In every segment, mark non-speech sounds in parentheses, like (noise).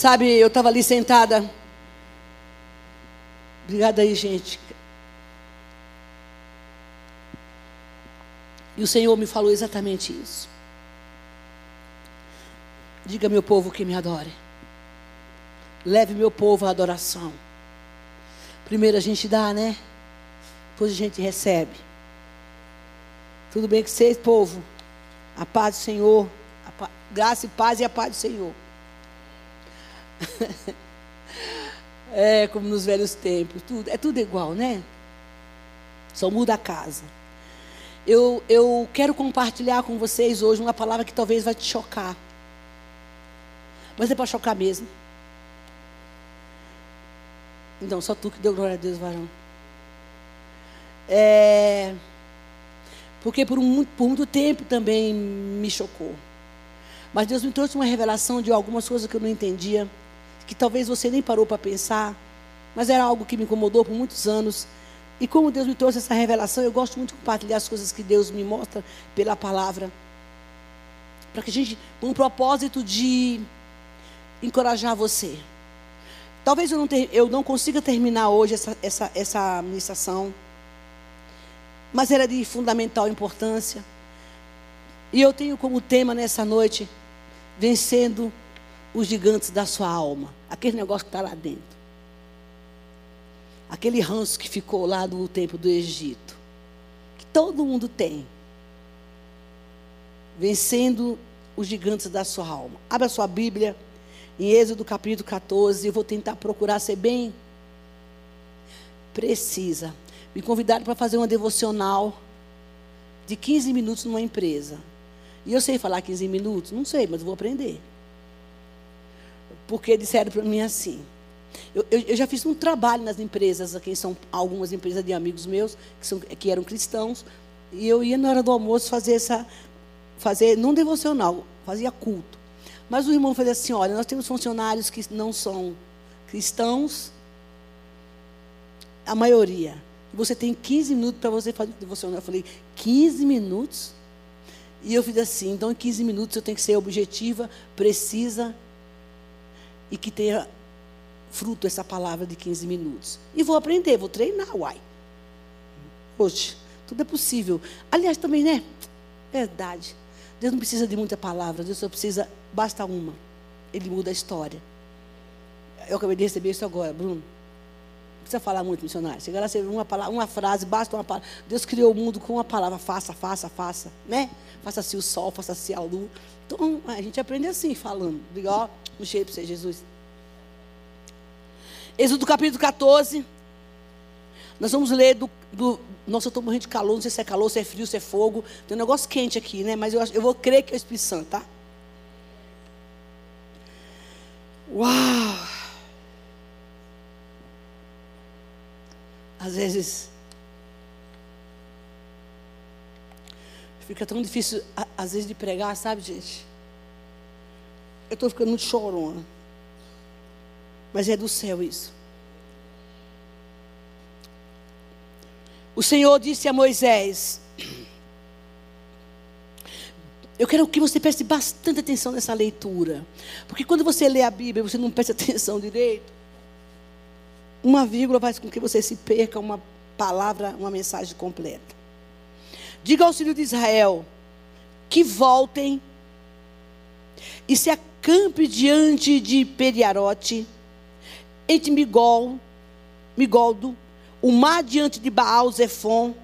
Sabe, eu estava ali sentada. Obrigada aí, gente. E o Senhor me falou exatamente isso. Diga, meu povo, que me adore. Leve meu povo à adoração. Primeiro a gente dá, né? Depois a gente recebe. Tudo bem com vocês, povo? A paz do Senhor. Pa... Graça e paz e a paz do Senhor. (laughs) é como nos velhos tempos. Tudo, é tudo igual, né? Só muda a casa. Eu, eu quero compartilhar com vocês hoje uma palavra que talvez vai te chocar. Mas é para chocar mesmo. Então, só tu que deu glória a Deus, varão. É, porque por, um, por muito tempo também me chocou. Mas Deus me trouxe uma revelação de algumas coisas que eu não entendia, que talvez você nem parou para pensar, mas era algo que me incomodou por muitos anos. E como Deus me trouxe essa revelação, eu gosto muito de compartilhar as coisas que Deus me mostra pela palavra. Para que a gente, com um propósito de encorajar você. Talvez eu não, ter, eu não consiga terminar hoje essa, essa, essa ministração, mas era de fundamental importância. E eu tenho como tema nessa noite, vencendo os gigantes da sua alma. Aquele negócio que está lá dentro. Aquele ranço que ficou lá no tempo do Egito. Que todo mundo tem. Vencendo os gigantes da sua alma. Abra sua Bíblia em Êxodo capítulo 14. Eu vou tentar procurar ser bem precisa. Me convidaram para fazer uma devocional de 15 minutos numa empresa. E eu sei falar 15 minutos? Não sei, mas vou aprender. Porque disseram para mim assim. Eu, eu, eu, já fiz um trabalho nas empresas, aqui são algumas empresas de amigos meus, que, são, que eram cristãos, e eu ia na hora do almoço fazer essa, fazer, não devocional, fazia culto. Mas o irmão falou assim: olha, nós temos funcionários que não são cristãos, a maioria. Você tem 15 minutos para você fazer devocional. Eu falei, 15 minutos? E eu fiz assim, então em 15 minutos eu tenho que ser objetiva, precisa e que tenha fruto essa palavra de 15 minutos. E vou aprender, vou treinar, uai. Hoje, tudo é possível. Aliás, também, né? Verdade. Deus não precisa de muita palavra, Deus só precisa, basta uma. Ele muda a história. Eu acabei de receber isso agora, Bruno. Não precisa falar muito, missionário. Chega lá, você uma, palavra, uma frase, basta uma palavra. Deus criou o mundo com uma palavra, faça, faça, faça, né? Faça-se o sol, faça-se a luz. Então, a gente aprende assim, falando. Ó, um cheiro para você, Jesus. Êxodo capítulo 14. Nós vamos ler do, do. Nossa, eu estou morrendo de calor, não sei se é calor, se é frio, se é fogo. Tem um negócio quente aqui, né? Mas eu, eu vou crer que é o Espírito Santo, tá? Uau! Às vezes. Fica tão difícil, às vezes, de pregar, sabe, gente? Eu estou ficando muito chorona. Mas é do céu isso. O Senhor disse a Moisés: Eu quero que você preste bastante atenção nessa leitura. Porque quando você lê a Bíblia, você não presta (laughs) atenção direito. Uma vírgula faz com que você se perca uma palavra, uma mensagem completa. Diga ao filho de Israel que voltem e se acampe diante de Periarote, entre Migol, Migoldo, o mar diante de Baal Zefon,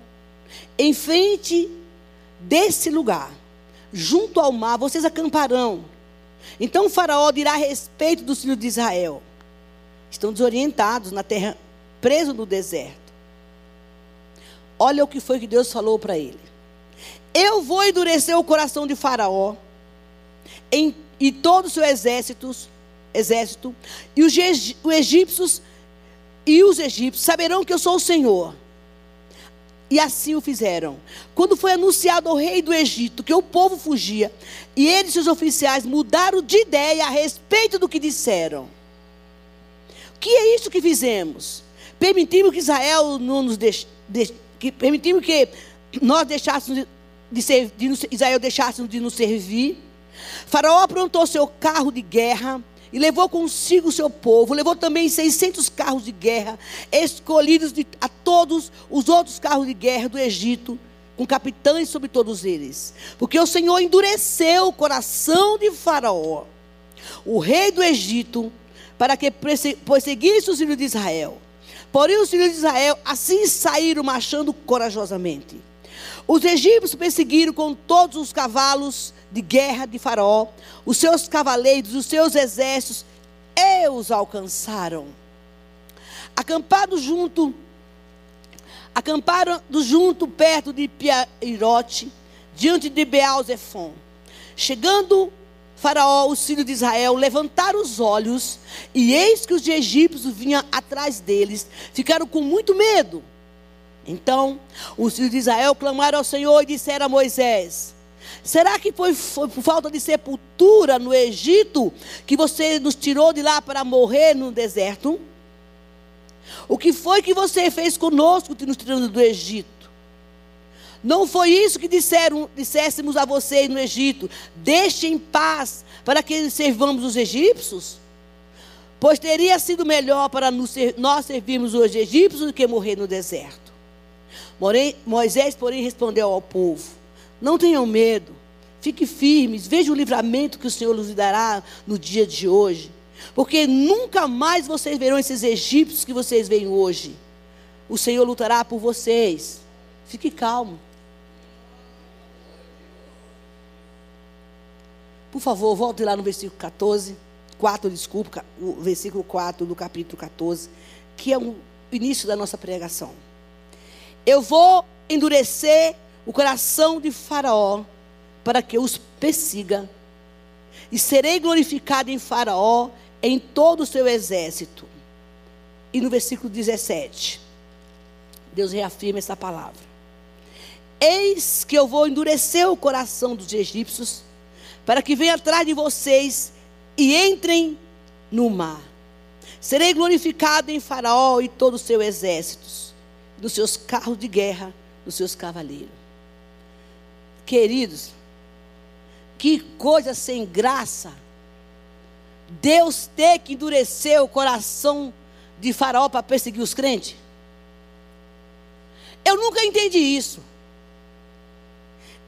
em frente desse lugar, junto ao mar, vocês acamparão. Então o faraó dirá a respeito dos filhos de Israel. Estão desorientados na terra, presos no deserto. Olha o que foi que Deus falou para ele. Eu vou endurecer o coração de faraó em, e todos os seus exércitos, exército, e os, os egípcios e os egípcios saberão que eu sou o Senhor. E assim o fizeram. Quando foi anunciado ao rei do Egito que o povo fugia, e eles e seus oficiais mudaram de ideia a respeito do que disseram. O que é isso que fizemos? Permitimos que Israel não nos deixe, de, que permitimos que nós deixássemos de, de Israel deixasse de nos servir. Faraó aprontou seu carro de guerra e levou consigo o seu povo, levou também 600 carros de guerra, escolhidos de, a todos os outros carros de guerra do Egito, com capitães sobre todos eles. Porque o Senhor endureceu o coração de Faraó, o rei do Egito, para que perseguisse os filhos de Israel. Porém, os filhos de Israel assim saíram marchando corajosamente. Os egípcios perseguiram com todos os cavalos de guerra de Faraó, os seus cavaleiros, os seus exércitos, e os alcançaram. Acampados junto, acamparam junto perto de Piairote, diante de Beal-Zephon. Chegando Faraó, os filhos de Israel, levantaram os olhos, e eis que os egípcios vinham atrás deles, ficaram com muito medo. Então, os filhos de Israel clamaram ao Senhor e disseram a Moisés: Será que foi, foi, por falta de sepultura no Egito que você nos tirou de lá para morrer no deserto? O que foi que você fez conosco, nos tirando do Egito? Não foi isso que disseram, disséssemos a vocês no Egito: deixe em paz para que servamos os egípcios? Pois teria sido melhor para nós servirmos os egípcios do que morrer no deserto. Moisés, porém, respondeu ao povo: Não tenham medo, fiquem firmes, vejam o livramento que o Senhor lhes dará no dia de hoje. Porque nunca mais vocês verão esses egípcios que vocês veem hoje. O Senhor lutará por vocês. Fique calmo. Por favor, volte lá no versículo 14, 4, desculpa, o versículo 4 do capítulo 14, que é o início da nossa pregação. Eu vou endurecer o coração de Faraó para que os persiga. E serei glorificado em Faraó, em todo o seu exército. E no versículo 17, Deus reafirma essa palavra. Eis que eu vou endurecer o coração dos egípcios, para que venham atrás de vocês e entrem no mar. Serei glorificado em Faraó e todo o seu exército dos seus carros de guerra, dos seus cavaleiros. Queridos, que coisa sem graça. Deus ter que endurecer o coração de Faraó para perseguir os crentes. Eu nunca entendi isso.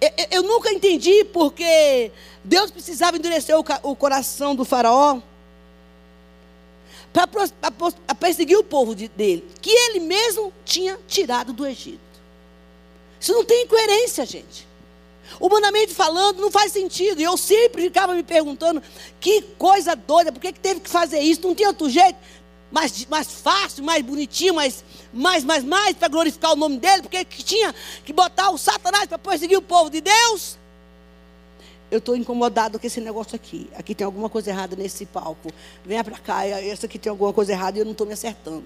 Eu, eu, nunca entendi porque Deus precisava endurecer o, o coração do Faraó para perseguir o povo de, dele, que ele mesmo tinha tirado do Egito. Isso não tem coerência, gente. Humanamente falando, não faz sentido. E eu sempre ficava me perguntando: que coisa doida, por que, que teve que fazer isso? Não tinha outro jeito? Mais, mais fácil, mais bonitinho, mais, mais, mais, mais, para glorificar o nome dele? Porque que tinha que botar o Satanás para perseguir o povo de Deus? eu estou incomodado com esse negócio aqui. Aqui tem alguma coisa errada nesse palco. Venha para cá, essa aqui tem alguma coisa errada e eu não estou me acertando.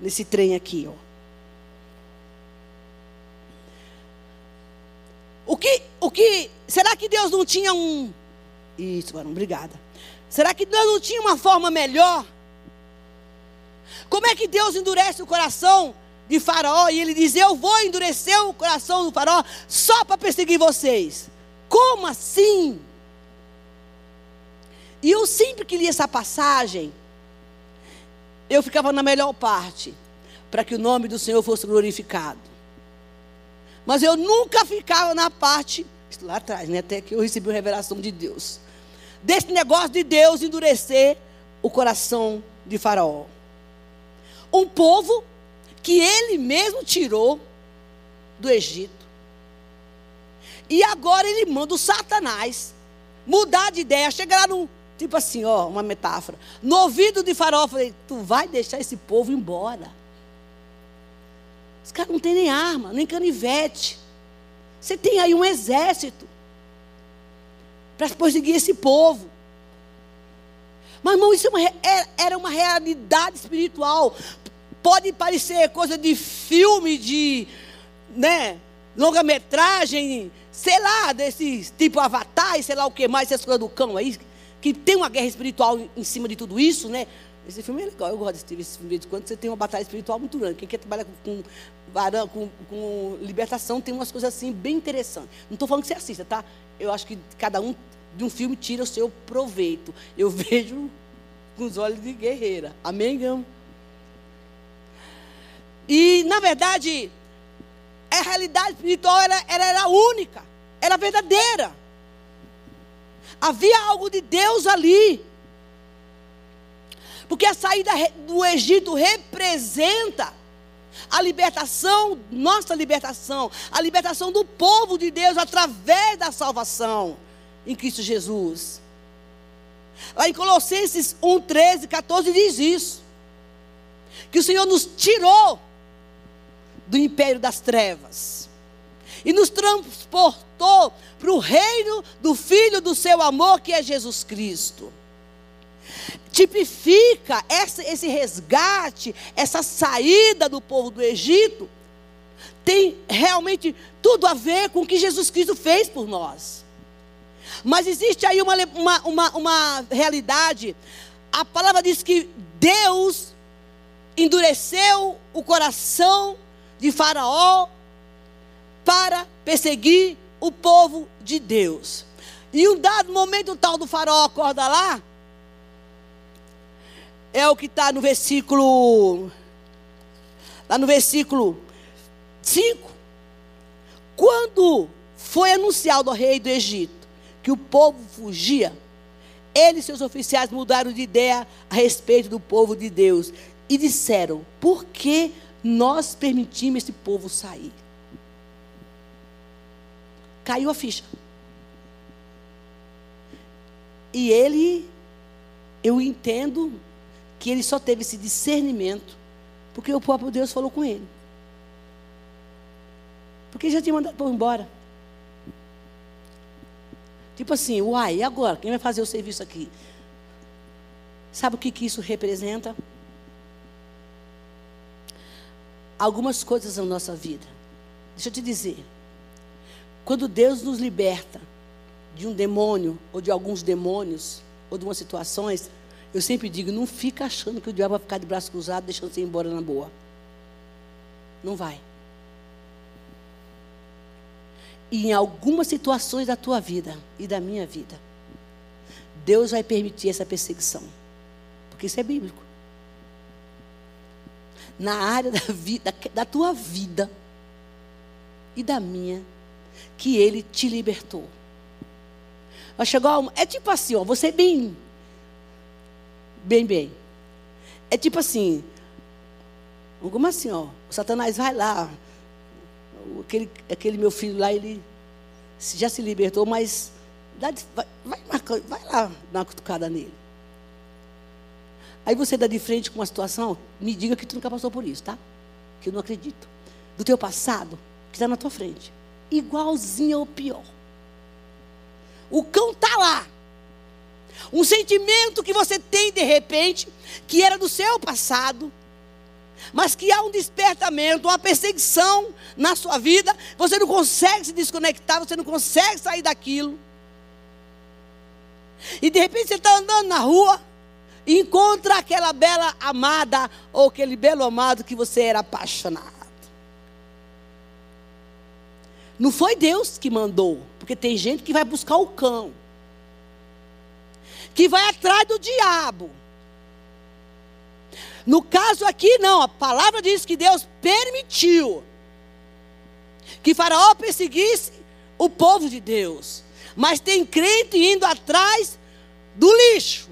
Nesse trem aqui, ó. O que, o que, será que Deus não tinha um, isso, mano, obrigada. Será que Deus não tinha uma forma melhor? Como é que Deus endurece o coração de Faraó e ele diz: Eu vou endurecer o coração do Faraó só para perseguir vocês? Como assim? E eu sempre que li essa passagem, eu ficava na melhor parte, para que o nome do Senhor fosse glorificado. Mas eu nunca ficava na parte, lá atrás, né, até que eu recebi uma revelação de Deus, desse negócio de Deus endurecer o coração de Faraó. Um povo que ele mesmo tirou do Egito. E agora ele manda o Satanás mudar de ideia, chegar lá no, tipo assim, ó, uma metáfora. No ouvido de Faraó, falei, tu vai deixar esse povo embora. Os caras não têm nem arma, nem canivete. Você tem aí um exército para perseguir esse povo. Mas, irmão, isso é uma, é, era uma realidade espiritual. Pode parecer coisa de filme, de né, longa-metragem, sei lá, desses tipo Avatar e sei lá o que mais, essas coisas do cão aí, que tem uma guerra espiritual em cima de tudo isso, né? Esse filme é legal, eu gosto desse filme de quando você tem uma batalha espiritual muito grande. Quem quer trabalhar com, com, com, com libertação tem umas coisas assim bem interessantes. Não estou falando que você assista, tá? Eu acho que cada um de um filme tira o seu proveito. Eu (laughs) vejo com os olhos de guerreira. Amém, Gão? E, na verdade, a realidade espiritual era, era, era única, era verdadeira. Havia algo de Deus ali. Porque a saída do Egito representa a libertação, nossa libertação, a libertação do povo de Deus através da salvação em Cristo Jesus. Lá em Colossenses 1, 13, 14 diz isso. Que o Senhor nos tirou do império das trevas e nos transportou para o reino do Filho do seu amor, que é Jesus Cristo. Tipifica essa, esse resgate, essa saída do povo do Egito, tem realmente tudo a ver com o que Jesus Cristo fez por nós. Mas existe aí uma, uma, uma, uma realidade. A palavra diz que Deus endureceu o coração de Faraó para perseguir o povo de Deus. E um dado momento, o tal do Faraó acorda lá. É o que está no versículo. Lá no versículo 5. Quando foi anunciado ao rei do Egito que o povo fugia, ele e seus oficiais mudaram de ideia a respeito do povo de Deus e disseram: por que nós permitimos esse povo sair? Caiu a ficha. E ele, eu entendo que ele só teve esse discernimento porque o próprio Deus falou com ele. Porque já tinha mandado povo embora. Tipo assim, uai, e agora? Quem vai fazer o serviço aqui? Sabe o que, que isso representa? Algumas coisas na nossa vida. Deixa eu te dizer. Quando Deus nos liberta de um demônio, ou de alguns demônios, ou de umas situações, eu sempre digo: não fica achando que o diabo vai ficar de braço cruzado, deixando você ir embora na boa. Não vai. E em algumas situações da tua vida e da minha vida, Deus vai permitir essa perseguição. Porque isso é bíblico. Na área da, vida, da tua vida e da minha, que Ele te libertou. Vai chegar É tipo assim, ó, você bem. Bem, bem. É tipo assim. Como assim, ó? O Satanás vai lá, aquele, aquele meu filho lá, ele já se libertou, mas dá, vai, vai, vai lá dar uma cutucada nele. Aí você dá de frente com uma situação, me diga que tu nunca passou por isso, tá? Que eu não acredito. Do teu passado, que está na tua frente. Igualzinho ou pior. O cão está lá. Um sentimento que você tem de repente, que era do seu passado, mas que há um despertamento, uma perseguição na sua vida, você não consegue se desconectar, você não consegue sair daquilo. E de repente você está andando na rua e encontra aquela bela amada ou aquele belo amado que você era apaixonado. Não foi Deus que mandou, porque tem gente que vai buscar o cão, que vai atrás do diabo. No caso aqui, não, a palavra diz que Deus permitiu que Faraó perseguisse o povo de Deus. Mas tem crente indo atrás do lixo.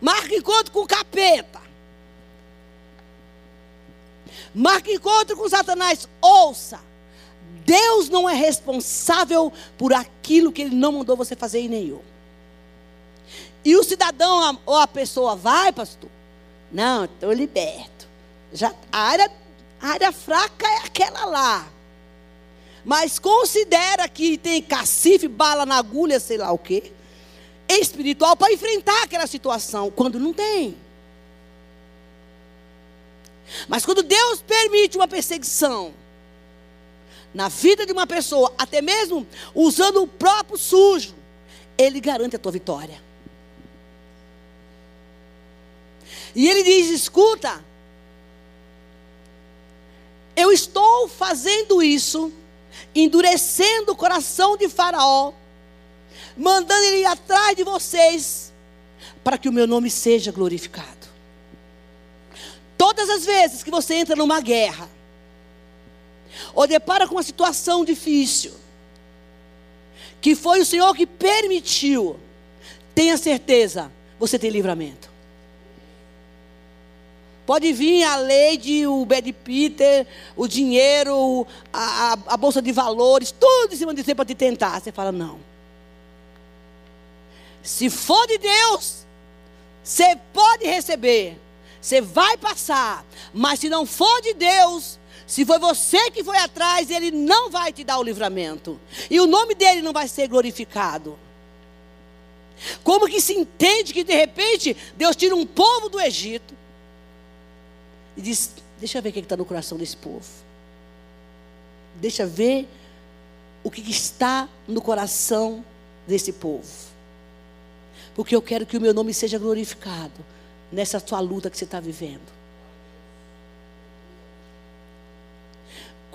Marca encontro com o capeta. Marca encontro com Satanás. Ouça. Deus não é responsável por aquilo que ele não mandou você fazer em nenhum. E o cidadão ou a pessoa vai, pastor? Não, estou liberto. Já, a, área, a área fraca é aquela lá. Mas considera que tem cacife, bala na agulha, sei lá o quê. Espiritual para enfrentar aquela situação. Quando não tem. Mas quando Deus permite uma perseguição na vida de uma pessoa, até mesmo usando o próprio sujo, Ele garante a tua vitória. E ele diz: escuta, eu estou fazendo isso, endurecendo o coração de Faraó, mandando ele ir atrás de vocês, para que o meu nome seja glorificado. Todas as vezes que você entra numa guerra, ou depara com uma situação difícil, que foi o Senhor que permitiu, tenha certeza, você tem livramento. Pode vir a lei de o Bad Peter, o dinheiro, a, a, a, bolsa de valores, tudo em cima de você para te tentar. Você fala, não. Se for de Deus, você pode receber. Você vai passar. Mas se não for de Deus, se foi você que foi atrás, Ele não vai te dar o livramento. E o nome dele não vai ser glorificado. Como que se entende que de repente Deus tira um povo do Egito e diz: Deixa eu ver o que está no coração desse povo. Deixa eu ver o que está no coração desse povo. Porque eu quero que o meu nome seja glorificado nessa tua luta que você está vivendo.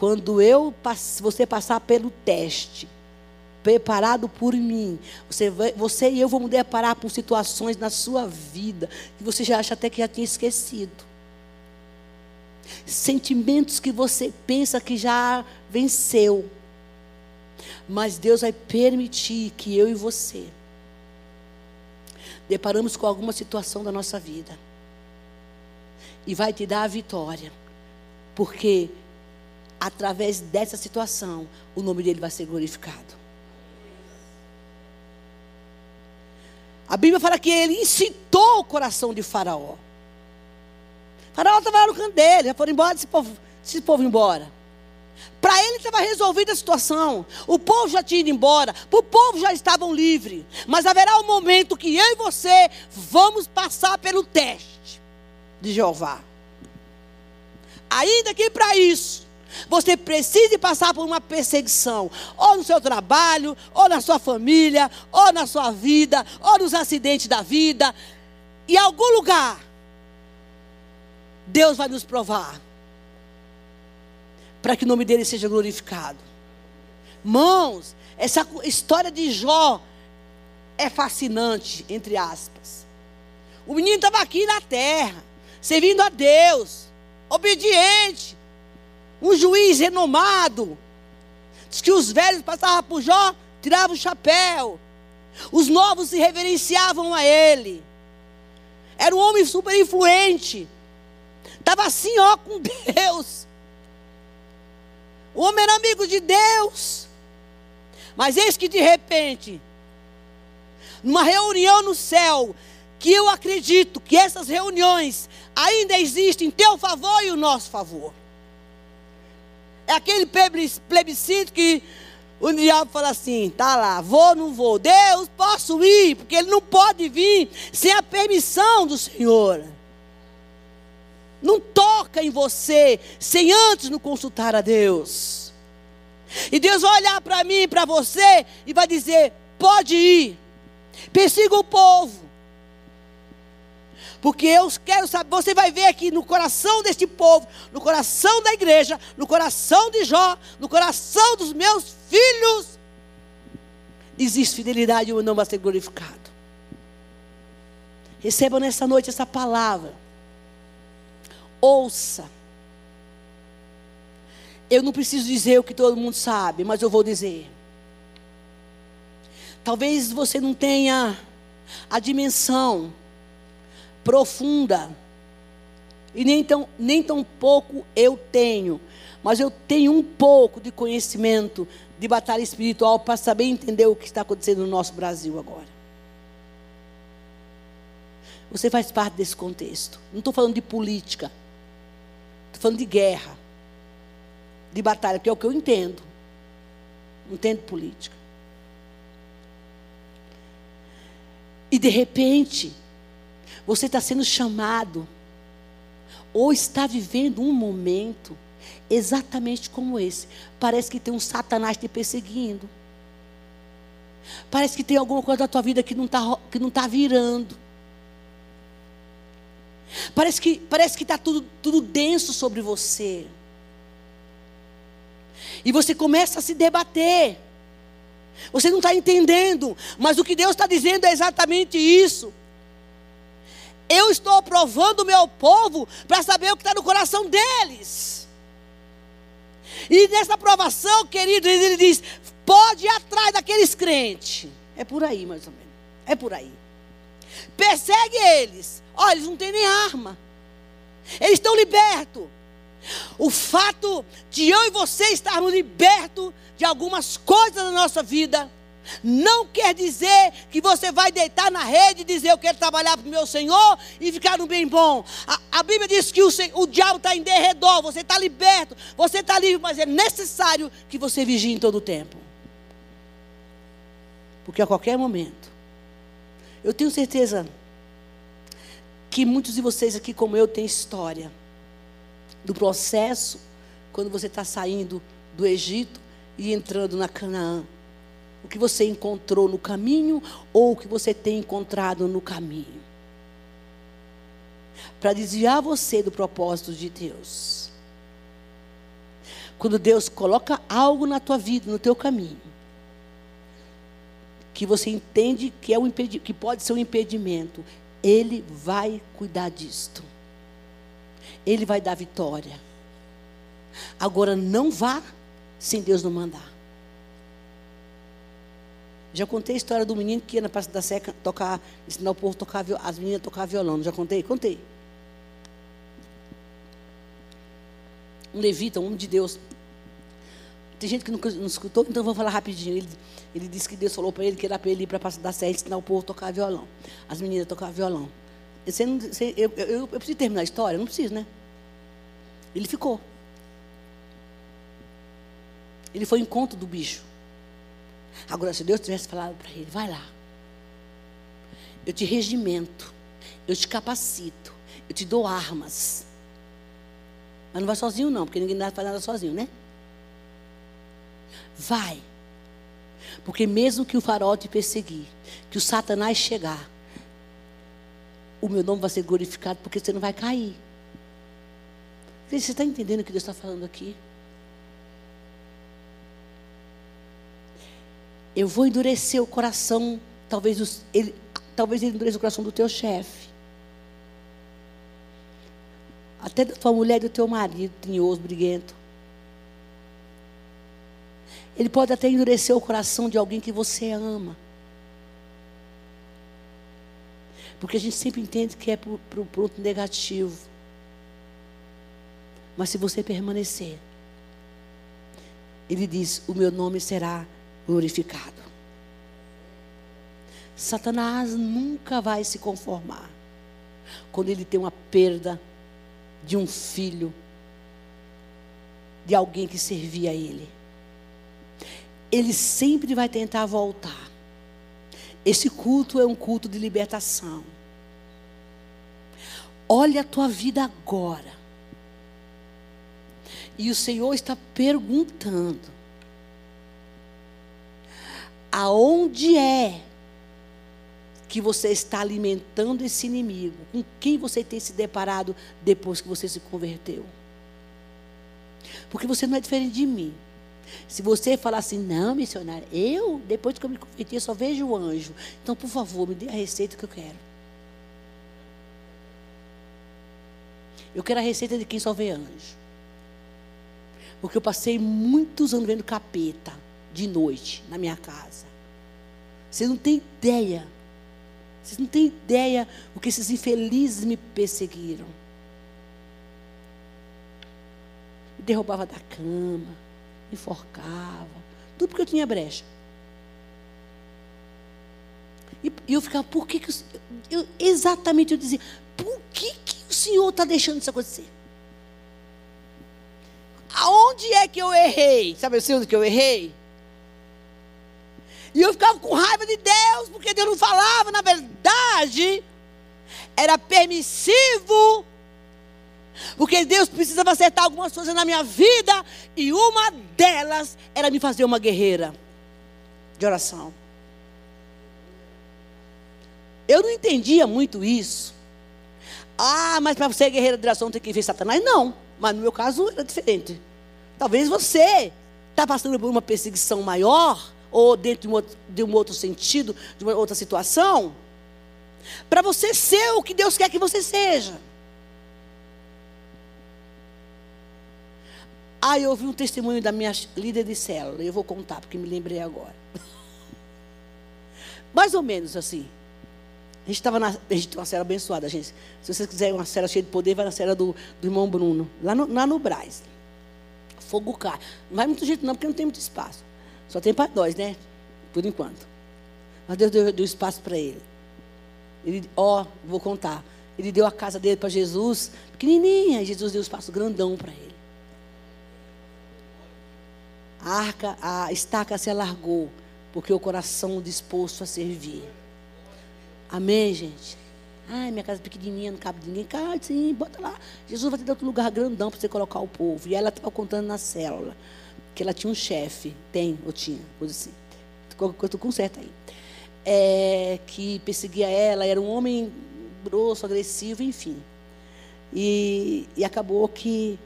Quando eu você passar pelo teste, preparado por mim, você, você e eu vamos deparar com situações na sua vida que você já acha até que já tinha esquecido sentimentos que você pensa que já venceu. Mas Deus vai permitir que eu e você deparamos com alguma situação da nossa vida. E vai te dar a vitória. Porque através dessa situação, o nome dele vai ser glorificado. A Bíblia fala que ele incitou o coração de Faraó. Faraó estava lá no canto dele, já foram embora, esse povo, esse povo embora. Para ele estava resolvida a situação. O povo já tinha ido embora. O povo já estavam livres. Mas haverá um momento que eu e você vamos passar pelo teste de Jeová. Ainda que para isso você precise passar por uma perseguição, ou no seu trabalho, ou na sua família, ou na sua vida, ou nos acidentes da vida, em algum lugar Deus vai nos provar. Para que o nome dele seja glorificado. Mãos, essa história de Jó é fascinante, entre aspas. O menino estava aqui na terra, servindo a Deus, obediente, um juiz renomado. Diz que os velhos passavam por Jó, tiravam o chapéu. Os novos se reverenciavam a ele. Era um homem super influente. Estava assim, ó, com Deus. O homem era amigo de Deus. Mas eis que de repente, numa reunião no céu, que eu acredito que essas reuniões ainda existem em teu favor e o nosso favor. É aquele plebiscito que o diabo fala assim: tá lá, vou, não vou. Deus, posso ir, porque ele não pode vir sem a permissão do Senhor. Não toca em você sem antes não consultar a Deus. E Deus vai olhar para mim e para você e vai dizer: pode ir, persiga o povo. Porque eu quero saber, você vai ver aqui no coração deste povo, no coração da igreja, no coração de Jó, no coração dos meus filhos, existe fidelidade e o não vai ser glorificado. Recebam nessa noite essa palavra ouça. Eu não preciso dizer o que todo mundo sabe, mas eu vou dizer. Talvez você não tenha a dimensão profunda, e nem tão, nem tão pouco eu tenho, mas eu tenho um pouco de conhecimento de batalha espiritual para saber entender o que está acontecendo no nosso Brasil agora. Você faz parte desse contexto. Não estou falando de política falando de guerra, de batalha, que é o que eu entendo. Não entendo política. E de repente, você está sendo chamado, ou está vivendo um momento exatamente como esse. Parece que tem um Satanás te perseguindo. Parece que tem alguma coisa da tua vida que não está que não tá virando. Parece que parece que está tudo, tudo denso sobre você. E você começa a se debater. Você não está entendendo. Mas o que Deus está dizendo é exatamente isso. Eu estou provando o meu povo para saber o que está no coração deles. E nessa provação, querido, ele diz: pode ir atrás daqueles crentes. É por aí, mais ou menos. É por aí. Persegue eles. Olha, eles não têm nem arma. Eles estão libertos. O fato de eu e você estarmos libertos de algumas coisas da nossa vida, não quer dizer que você vai deitar na rede e dizer eu quero trabalhar para o meu Senhor e ficar no bem bom. A, a Bíblia diz que o, o diabo está em derredor, você está liberto, você está livre, mas é necessário que você vigie em todo o tempo. Porque a qualquer momento, eu tenho certeza que muitos de vocês aqui, como eu, têm história do processo quando você está saindo do Egito e entrando na Canaã. O que você encontrou no caminho ou o que você tem encontrado no caminho. Para desviar você do propósito de Deus. Quando Deus coloca algo na tua vida, no teu caminho, que você entende que, é um que pode ser um impedimento, Ele vai cuidar disto. Ele vai dar vitória. Agora não vá sem Deus não mandar. Já contei a história do menino que ia na Praça da Seca tocar, ensinar o povo a tocar, as meninas a tocar violão. Já contei? Contei. Um levita, um homem de Deus. Tem gente que não, escutou, então vou falar rapidinho. Ele, ele disse que Deus falou para ele que era para ele ir para a Praça da Sé ensinar o povo a tocar violão. As meninas a tocar violão. Você não, você, eu, eu, eu preciso terminar a história? Não preciso, né? Ele ficou. Ele foi em encontro do bicho. Agora, se Deus tivesse falado para ele, vai lá. Eu te regimento. Eu te capacito. Eu te dou armas. Mas não vai sozinho, não, porque ninguém faz nada sozinho, né? Vai. Porque mesmo que o farol te perseguir, que o Satanás chegar, o meu nome vai ser glorificado porque você não vai cair. Você está entendendo o que Deus está falando aqui? Eu vou endurecer o coração, talvez, os, ele, talvez ele endureça o coração do teu chefe. Até da tua mulher e do teu marido, tinhoso, briguento. Ele pode até endurecer o coração de alguém que você ama. Porque a gente sempre entende que é para o ponto negativo. Mas se você permanecer, ele diz: O meu nome será glorificado. Satanás nunca vai se conformar quando ele tem uma perda de um filho, de alguém que servia a ele. Ele sempre vai tentar voltar. Esse culto é um culto de libertação. Olha a tua vida agora. E o Senhor está perguntando: aonde é que você está alimentando esse inimigo? Com quem você tem se deparado depois que você se converteu? Porque você não é diferente de mim. Se você falar assim, não, missionário, eu, depois que eu me converti, só vejo o anjo. Então, por favor, me dê a receita que eu quero. Eu quero a receita de quem só vê anjo. Porque eu passei muitos anos vendo capeta de noite na minha casa. Você não tem ideia. Vocês não têm ideia o que esses infelizes me perseguiram. Me derrubava da cama, me enforcava. Tudo porque eu tinha brecha. E, eu ficava, por que, que eu, exatamente eu dizia, por que, que o Senhor está deixando isso acontecer? Aonde é que eu errei? Sabe assim onde que eu errei? E eu ficava com raiva de Deus, porque Deus não falava, na verdade, era permissivo. Porque Deus precisava acertar algumas coisas na minha vida, e uma delas era me fazer uma guerreira de oração. Eu não entendia muito isso. Ah, mas para ser guerreira de oração tem que ver Satanás? Não, mas no meu caso era diferente. Talvez você está passando por uma perseguição maior, ou dentro de um outro, de um outro sentido, de uma outra situação, para você ser o que Deus quer que você seja. Ah, eu ouvi um testemunho da minha líder de célula, eu vou contar, porque me lembrei agora. (laughs) Mais ou menos assim. A gente estava na. A gente tem uma célula abençoada, gente. Se vocês quiserem uma célula cheia de poder, vai na célula do, do irmão Bruno, lá no, lá no. Fogo cai. Não vai muito jeito, não, porque não tem muito espaço. Só tem para nós, né? Por enquanto. Mas Deus deu, deu espaço para ele. Ele, ó, vou contar. Ele deu a casa dele para Jesus, pequenininha, e Jesus deu um espaço grandão para ele. A arca, a estaca se alargou, porque o coração disposto a servir. Amém, gente? Ai, minha casa é pequenininha, não cabe ninguém. Cara, sim, bota lá. Jesus vai te dar outro lugar grandão para você colocar o povo. E ela estava contando na célula que ela tinha um chefe, tem, ou tinha, coisa assim. Estou com certo aí. É, que perseguia ela, era um homem grosso, agressivo, enfim. E, e acabou que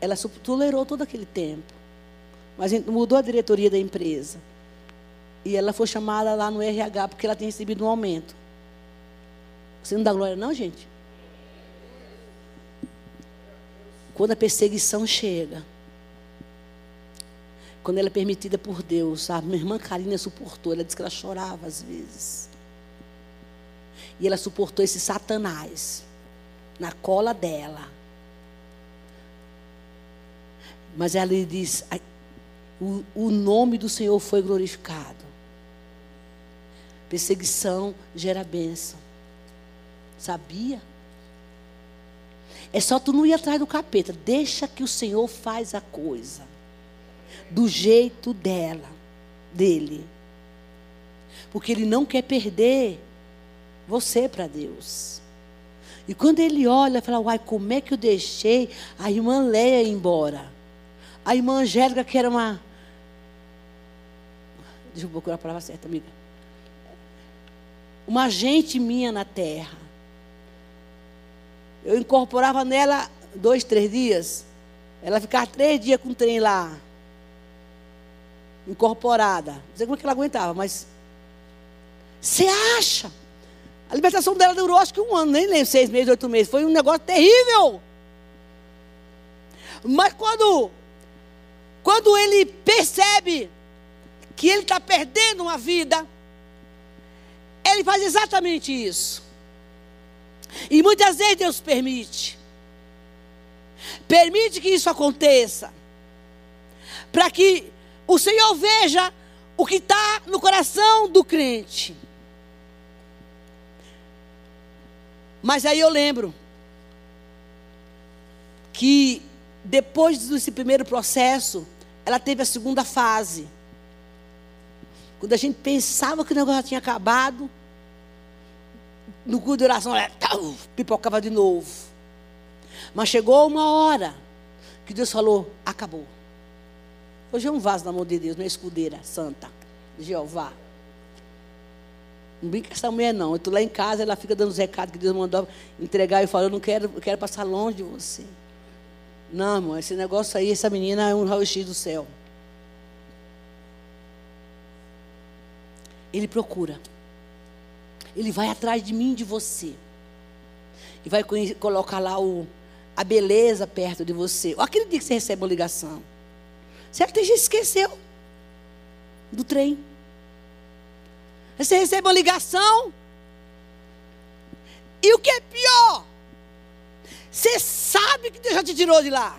ela tolerou todo aquele tempo. Mas mudou a diretoria da empresa. E ela foi chamada lá no RH porque ela tinha recebido um aumento. Você não dá glória, não, gente? Quando a perseguição chega, quando ela é permitida por Deus, sabe? Minha irmã Karina suportou, ela disse que ela chorava às vezes. E ela suportou esse Satanás na cola dela. Mas ela lhe diz: o, o nome do Senhor foi glorificado. Perseguição gera bênção. Sabia? É só tu não ir atrás do capeta. Deixa que o Senhor faz a coisa do jeito dela, dele. Porque ele não quer perder você para Deus. E quando ele olha, fala: "Uai, como é que eu deixei a irmã Leia ir embora?" A irmã Angélica, que era uma Deixa eu procurar a palavra certa, amiga. Uma agente minha na terra. Eu incorporava nela dois, três dias. Ela ficava três dias com o trem lá incorporada. Não sei como é que ela aguentava, mas. Você acha? A libertação dela durou acho que um ano, nem lembro, seis meses, oito meses. Foi um negócio terrível. Mas quando, quando ele percebe que ele está perdendo uma vida, ele faz exatamente isso. E muitas vezes Deus permite. Permite que isso aconteça. Para que o Senhor veja o que está no coração do crente. Mas aí eu lembro que depois desse primeiro processo, ela teve a segunda fase. Quando a gente pensava que o negócio já tinha acabado, no culto de oração, ela pipocava de novo. Mas chegou uma hora que Deus falou: acabou. Hoje é um vaso na mão de Deus, não é escudeira santa, Jeová. Não brinca com essa mulher, não. Eu estou lá em casa, ela fica dando os recados que Deus mandou entregar. Eu falo, eu não quero, eu quero passar longe de você. Não, irmão, esse negócio aí, essa menina é um raio-x do céu. Ele procura. Ele vai atrás de mim, de você. E vai colocar lá o, a beleza perto de você. Ou aquele dia que você recebe uma ligação. Certo? Tem gente que esqueceu do trem. Você recebe uma ligação. E o que é pior? Você sabe que Deus já te tirou de lá.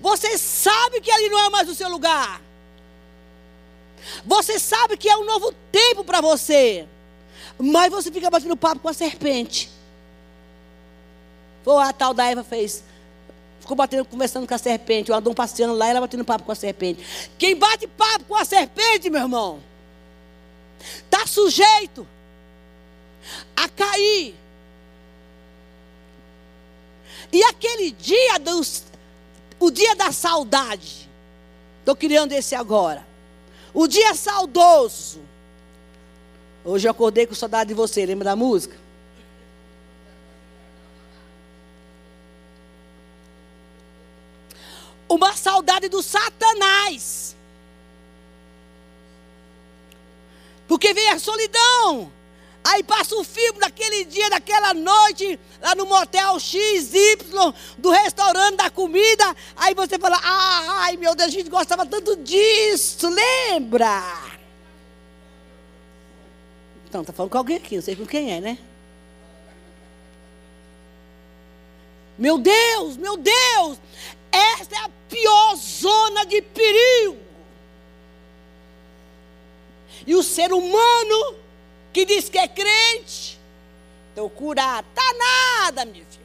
Você sabe que ali não é mais o seu lugar. Você sabe que é um novo tempo para você. Mas você fica batendo papo com a serpente. Foi a tal da Eva fez. Ficou batendo, conversando com a serpente. O Adão passeando lá e ela batendo papo com a serpente. Quem bate papo com a serpente, meu irmão, está sujeito a cair. E aquele dia dos, o dia da saudade. Estou criando esse agora. O dia saudoso. Hoje eu acordei com saudade de você, lembra da música? Uma saudade do Satanás. Porque vem a solidão. Aí passa o filme daquele dia, daquela noite, lá no motel XY, do restaurante da comida. Aí você fala, ai meu Deus, a gente gostava tanto disso, lembra? Então, tá falando com alguém aqui, não sei com quem é, né? Meu Deus, meu Deus, esta é a pior zona de perigo. E o ser humano que diz que é crente, estou curado. Tá nada, meu filho.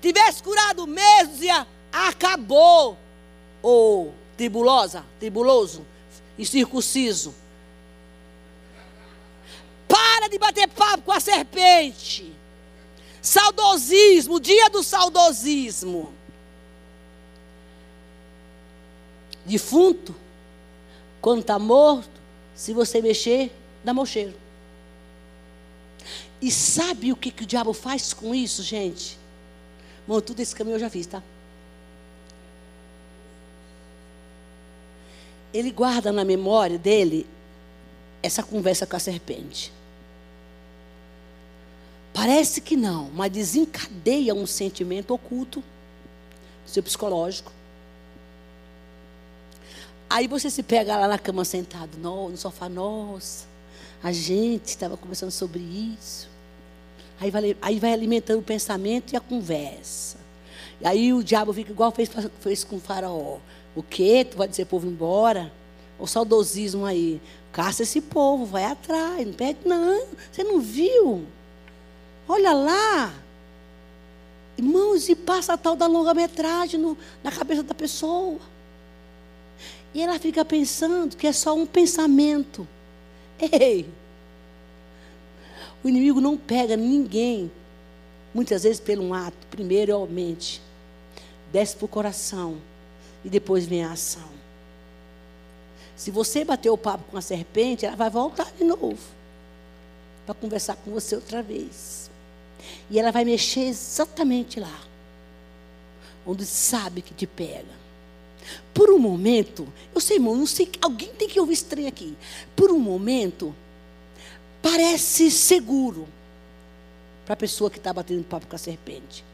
Tivesse curado mesmo, dizia, acabou. Ou tribulosa, tribuloso, incircunciso. Para de bater papo com a serpente. Saudosismo, dia do saudosismo. Defunto, quando está morto, se você mexer, dá mocheiro. E sabe o que, que o diabo faz com isso, gente? Bom, tudo esse caminho eu já fiz, tá? Ele guarda na memória dele essa conversa com a serpente. Parece que não, mas desencadeia um sentimento oculto, seu psicológico. Aí você se pega lá na cama sentado, no, sofá, nossa, a gente estava conversando sobre isso. Aí vai, aí vai alimentando o pensamento e a conversa. Aí o diabo fica igual fez, fez com o faraó. O quê? Tu vai dizer povo embora? O saudosismo aí. Caça esse povo, vai atrás, não perde, não. Você não viu? Olha lá. Irmãos, e passa a tal da longa-metragem na cabeça da pessoa. E ela fica pensando que é só um pensamento. Ei! O inimigo não pega ninguém, muitas vezes pelo ato. Primeiro é a mente, desce para o coração e depois vem a ação. Se você bater o papo com a serpente, ela vai voltar de novo para conversar com você outra vez. E ela vai mexer exatamente lá, onde sabe que te pega. Por um momento, eu sei, irmão, não sei, alguém tem que ouvir estranho aqui. Por um momento, parece seguro para a pessoa que está batendo papo com a serpente.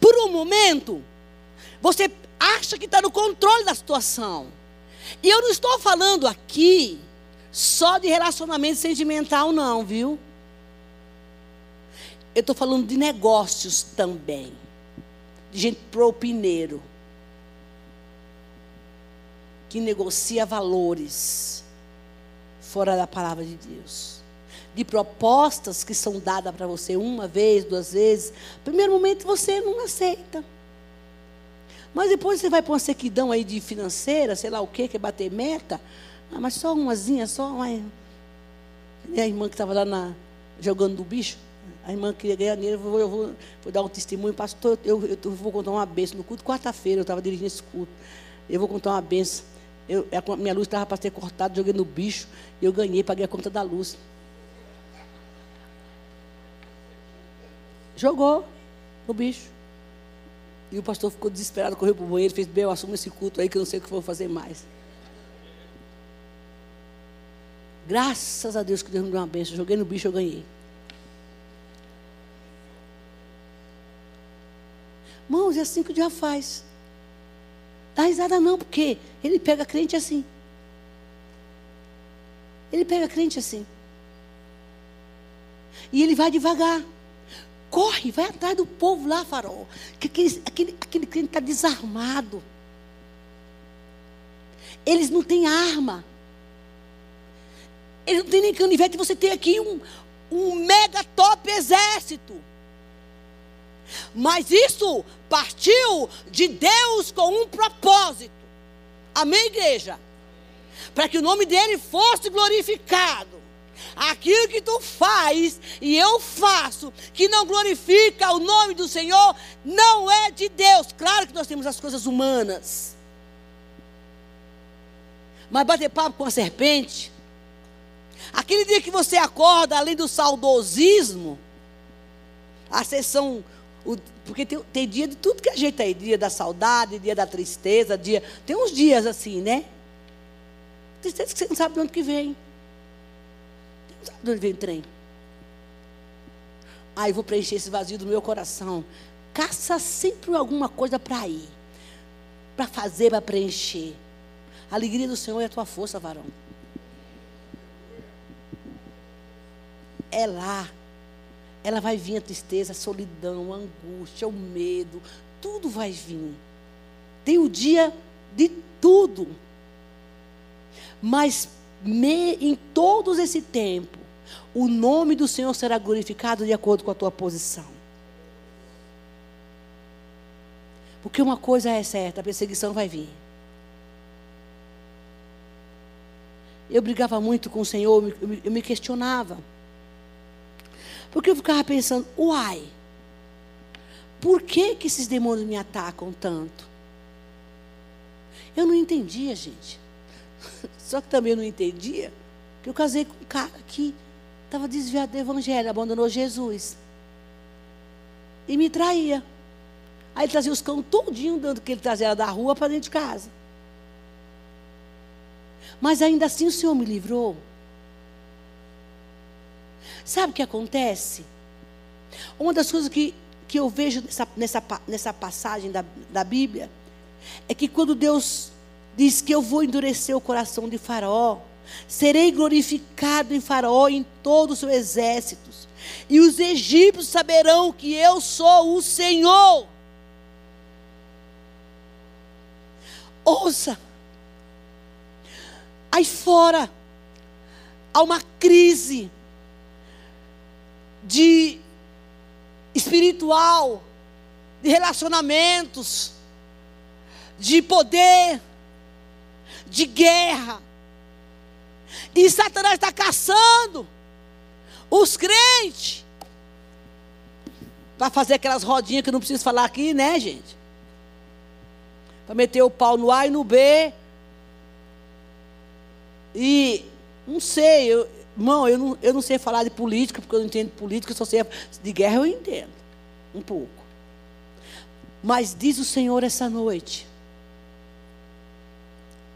Por um momento, você acha que está no controle da situação. E eu não estou falando aqui só de relacionamento sentimental, não, viu? Eu estou falando de negócios também. De gente propineiro. Que negocia valores fora da palavra de Deus. De propostas que são dadas para você uma vez, duas vezes. Primeiro momento você não aceita. Mas depois você vai para uma sequidão aí de financeira, sei lá o que, que é bater meta. Ah, mas só umazinha, só uma. E a irmã que estava lá na, jogando do bicho. A irmã queria ganhar dinheiro, eu vou, eu vou, vou dar um testemunho, pastor, eu, eu, eu vou contar uma benção no culto. Quarta-feira eu estava dirigindo esse culto. Eu vou contar uma benção. Eu, a minha luz estava para ser cortada, joguei no bicho, e eu ganhei, paguei a conta da luz. Jogou no bicho. E o pastor ficou desesperado, correu para o banheiro, fez, bem, eu assumo esse culto aí que eu não sei o que vou fazer mais. Graças a Deus que Deus me deu uma bênção. Joguei no bicho, eu ganhei. Irmãos, é assim que o diabo faz. Dá risada não, porque ele pega crente assim. Ele pega crente assim. E ele vai devagar. Corre, vai atrás do povo lá, farol. Que aquele, aquele, aquele crente está desarmado. Eles não têm arma. Eles não têm nem canivete. Você tem aqui um, um mega top exército. Mas isso partiu de Deus com um propósito. Amém, igreja? Para que o nome dele fosse glorificado. Aquilo que tu faz e eu faço, que não glorifica o nome do Senhor, não é de Deus. Claro que nós temos as coisas humanas. Mas bater papo com a serpente, aquele dia que você acorda, além do saudosismo, a sessão o, porque tem, tem, dia de tudo que a gente aí, dia da saudade, dia da tristeza, dia. Tem uns dias assim, né? Tristeza que você não sabe de onde que vem. Não sabe de onde vem o trem. Eu vou preencher esse vazio do meu coração. Caça sempre alguma coisa para ir, para fazer, para preencher. A alegria do Senhor é a tua força, varão. É lá. Ela vai vir a tristeza, a solidão, a angústia, o medo, tudo vai vir. Tem o dia de tudo. Mas me, em todos esse tempo, o nome do Senhor será glorificado de acordo com a tua posição. Porque uma coisa é certa, a perseguição vai vir. Eu brigava muito com o Senhor, eu me, eu me questionava. Porque eu ficava pensando, uai, por que, que esses demônios me atacam tanto? Eu não entendia, gente. (laughs) Só que também eu não entendia que eu casei com um cara que estava desviado do evangelho, abandonou Jesus. E me traía. Aí ele trazia os cão todinho, dando que ele trazia da rua para dentro de casa. Mas ainda assim o Senhor me livrou. Sabe o que acontece? Uma das coisas que, que eu vejo nessa, nessa, nessa passagem da, da Bíblia é que quando Deus diz que eu vou endurecer o coração de Faraó, serei glorificado em Faraó e em todo o seu exército, e os egípcios saberão que eu sou o Senhor. Ouça, aí fora há uma crise de espiritual, de relacionamentos, de poder, de guerra. E Satanás está caçando os crentes para fazer aquelas rodinhas que não preciso falar aqui, né, gente? Para meter o pau no A e no B. E não sei, eu, irmão, eu não, eu não sei falar de política, porque eu não entendo política, só sei de guerra eu entendo. Um pouco. Mas diz o Senhor essa noite,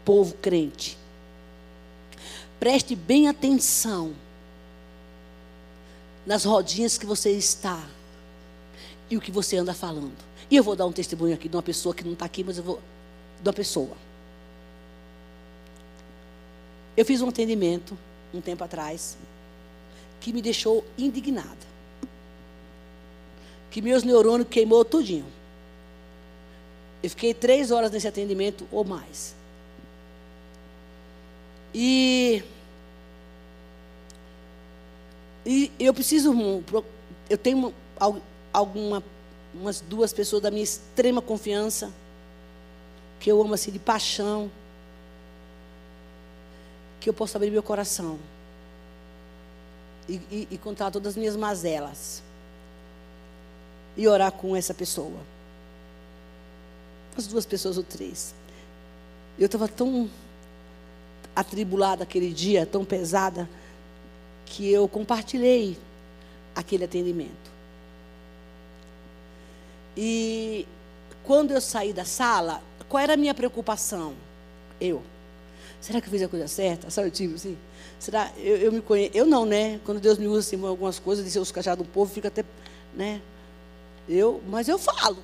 povo crente, preste bem atenção nas rodinhas que você está e o que você anda falando. E eu vou dar um testemunho aqui de uma pessoa que não está aqui, mas eu vou. De uma pessoa. Eu fiz um atendimento um tempo atrás que me deixou indignada. Que meus neurônios queimou tudinho. Eu fiquei três horas nesse atendimento ou mais. E, e eu preciso, eu tenho alguma, umas duas pessoas da minha extrema confiança, que eu amo assim de paixão que eu possa abrir meu coração e, e, e contar todas as minhas mazelas e orar com essa pessoa. As duas pessoas ou três. Eu estava tão atribulada aquele dia, tão pesada, que eu compartilhei aquele atendimento. E quando eu saí da sala, qual era a minha preocupação? Eu. Será que eu fiz a coisa certa? Sabe, tipo assim? Será? Eu, eu me conheço. Eu não, né? Quando Deus me usa assim, algumas coisas, ser os cajados do povo, fica até. Né? Eu, mas eu falo.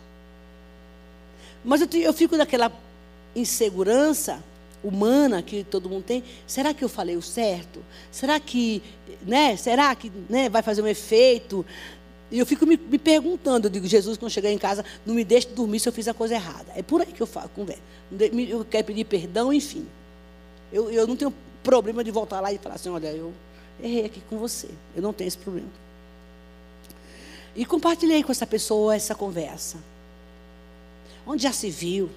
Mas eu, eu fico naquela insegurança humana que todo mundo tem. Será que eu falei o certo? Será que, né? Será que né, vai fazer um efeito? E eu fico me, me, perguntando, eu digo, Jesus, quando chegar em casa, não me deixe dormir se eu fiz a coisa errada. É por aí que eu falo, conversa. Eu quero pedir perdão, enfim. Eu, eu não tenho problema de voltar lá e falar assim: olha, eu errei aqui com você. Eu não tenho esse problema. E compartilhei com essa pessoa essa conversa. Onde já se viu?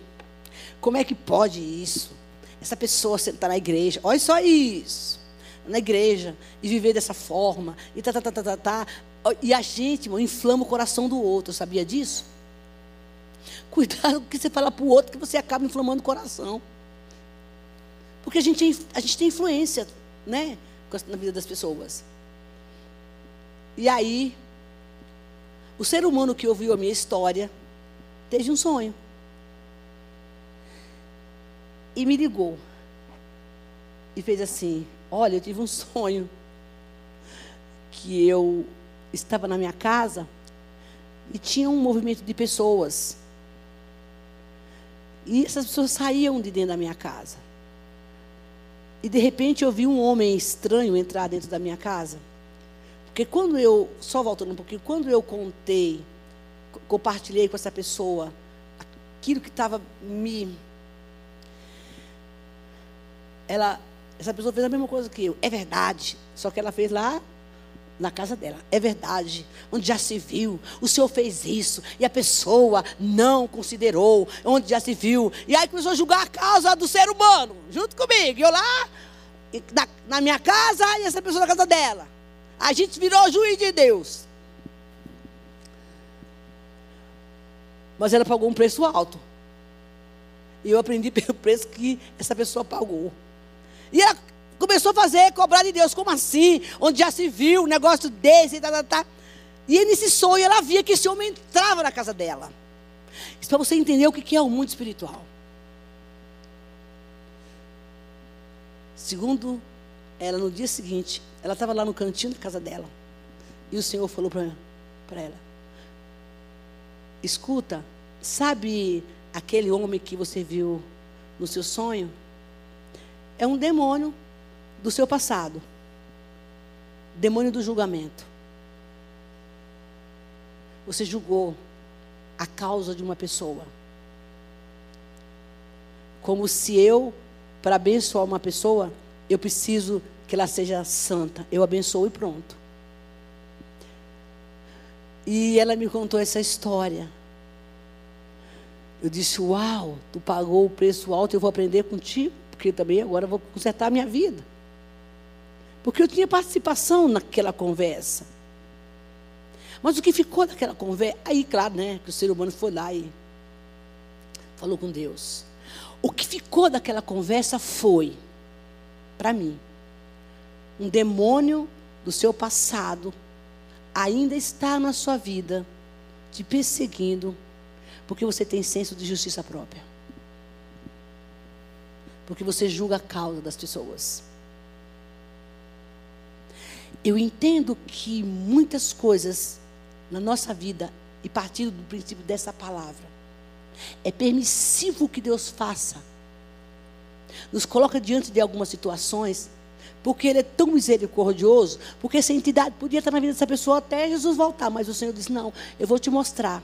Como é que pode isso? Essa pessoa sentar na igreja, olha só isso, na igreja, e viver dessa forma, e tá, tá, tá, tá, tá, tá. E a gente, irmão, inflama o coração do outro, sabia disso? Cuidado com o que você fala para o outro, que você acaba inflamando o coração. Porque a gente, a gente tem influência, né? Na vida das pessoas. E aí, o ser humano que ouviu a minha história teve um sonho. E me ligou. E fez assim: Olha, eu tive um sonho. que eu estava na minha casa e tinha um movimento de pessoas. E essas pessoas saíam de dentro da minha casa. E de repente eu vi um homem estranho entrar dentro da minha casa. Porque quando eu, só voltando um pouquinho, quando eu contei, compartilhei com essa pessoa aquilo que estava me. Ela, essa pessoa fez a mesma coisa que eu. É verdade. Só que ela fez lá na casa dela. É verdade. Onde já se viu, o Senhor fez isso e a pessoa não considerou. Onde já se viu. E aí começou a julgar a causa do ser humano, junto comigo. Eu lá, na, na minha casa e essa pessoa na casa dela. A gente virou juiz de Deus. Mas ela pagou um preço alto. E eu aprendi (laughs) pelo preço que essa pessoa pagou. E ela começou a fazer, cobrar de Deus. Como assim? Onde já se viu um negócio desse, tá, tá, tá. E nesse sonho ela via que esse homem entrava na casa dela. Isso para você entender o que é o mundo espiritual. Segundo ela, no dia seguinte, ela estava lá no cantinho da casa dela. E o Senhor falou para ela: Escuta, sabe aquele homem que você viu no seu sonho? É um demônio do seu passado. Demônio do julgamento. Você julgou a causa de uma pessoa. Como se eu, para abençoar uma pessoa, eu preciso que ela seja santa. Eu abençoo e pronto. E ela me contou essa história. Eu disse: Uau, tu pagou o preço alto, eu vou aprender contigo, porque também agora eu vou consertar a minha vida. Porque eu tinha participação naquela conversa. Mas o que ficou daquela conversa? Aí, claro, né? Que o ser humano foi lá e falou com Deus. O que ficou daquela conversa foi, para mim, um demônio do seu passado ainda está na sua vida, te perseguindo, porque você tem senso de justiça própria. Porque você julga a causa das pessoas. Eu entendo que muitas coisas na nossa vida, e partindo do princípio dessa palavra, é permissivo que Deus faça. Nos coloca diante de algumas situações, porque Ele é tão misericordioso, porque essa entidade podia estar na vida dessa pessoa até Jesus voltar, mas o Senhor disse: Não, eu vou te mostrar.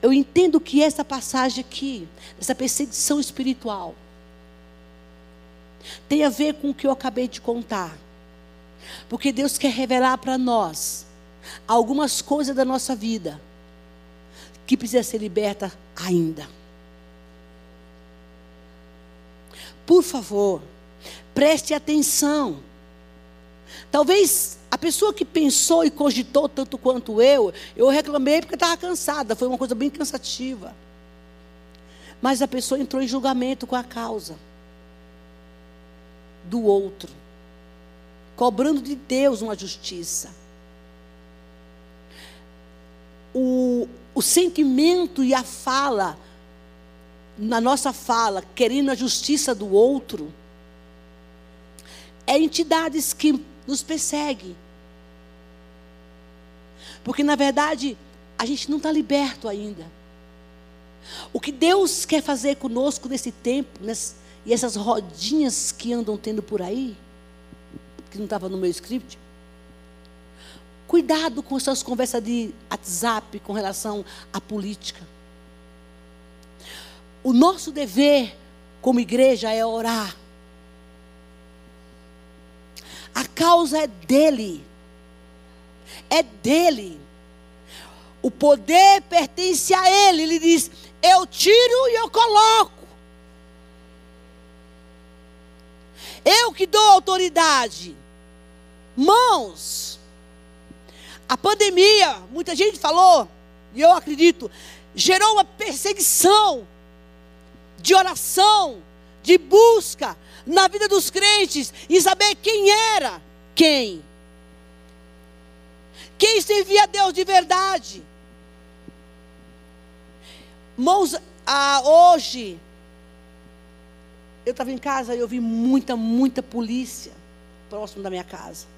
Eu entendo que essa passagem aqui, essa perseguição espiritual, tem a ver com o que eu acabei de contar. Porque Deus quer revelar para nós algumas coisas da nossa vida que precisa ser liberta ainda. Por favor, preste atenção. Talvez a pessoa que pensou e cogitou tanto quanto eu, eu reclamei porque estava cansada, foi uma coisa bem cansativa. Mas a pessoa entrou em julgamento com a causa do outro cobrando de Deus uma justiça. O, o sentimento e a fala, na nossa fala, querendo a justiça do outro, é entidades que nos perseguem. Porque, na verdade, a gente não está liberto ainda. O que Deus quer fazer conosco nesse tempo, nesse, e essas rodinhas que andam tendo por aí, que não estava no meu script. Cuidado com essas conversas de WhatsApp com relação à política. O nosso dever como igreja é orar. A causa é dele. É dele. O poder pertence a ele. Ele diz: Eu tiro e eu coloco. Eu que dou autoridade. Mãos. A pandemia, muita gente falou, e eu acredito, gerou uma perseguição de oração, de busca na vida dos crentes e saber quem era quem. Quem servia a Deus de verdade. Mãos, ah, hoje, eu estava em casa e eu vi muita, muita polícia próximo da minha casa.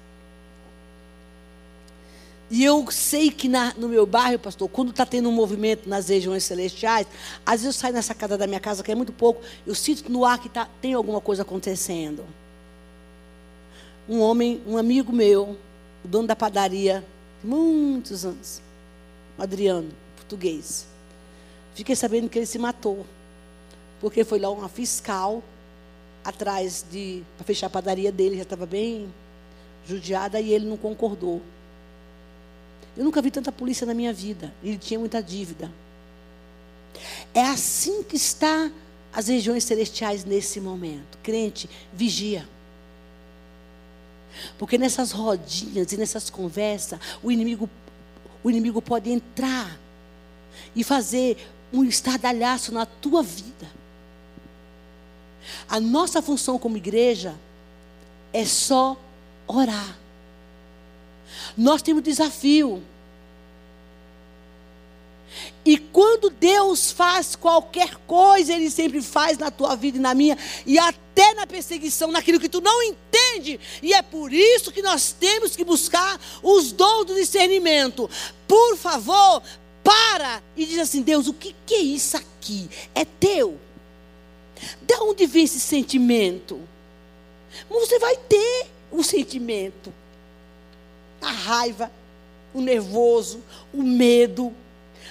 E eu sei que na, no meu bairro, pastor, quando está tendo um movimento nas regiões celestiais, às vezes eu saio nessa casa da minha casa, que é muito pouco, eu sinto no ar que tá, tem alguma coisa acontecendo. Um homem, um amigo meu, o dono da padaria, muitos anos, Adriano, português. Fiquei sabendo que ele se matou. Porque foi lá uma fiscal atrás de para fechar a padaria dele, já estava bem judiada e ele não concordou. Eu nunca vi tanta polícia na minha vida. Ele tinha muita dívida. É assim que está as regiões celestiais nesse momento. Crente, vigia. Porque nessas rodinhas e nessas conversas, o inimigo, o inimigo pode entrar e fazer um estardalhaço na tua vida. A nossa função como igreja é só orar. Nós temos desafio. E quando Deus faz qualquer coisa, Ele sempre faz na tua vida e na minha, e até na perseguição, naquilo que tu não entende. E é por isso que nós temos que buscar os dons do discernimento. Por favor, para e diz assim: Deus, o que, que é isso aqui? É teu. De onde vem esse sentimento? Você vai ter o sentimento a raiva, o nervoso, o medo.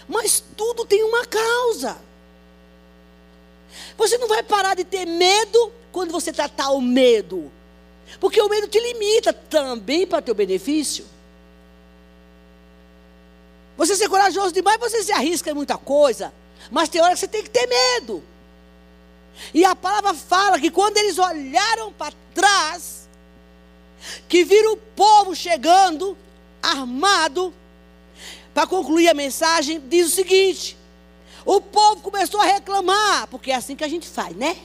Mas tudo tem uma causa. Você não vai parar de ter medo quando você tratar o medo. Porque o medo te limita também para teu benefício. Você ser corajoso demais, você se arrisca em muita coisa. Mas tem hora que você tem que ter medo. E a palavra fala que quando eles olharam para trás, que viram o povo chegando, armado, para concluir a mensagem, diz o seguinte: o povo começou a reclamar, porque é assim que a gente faz, né?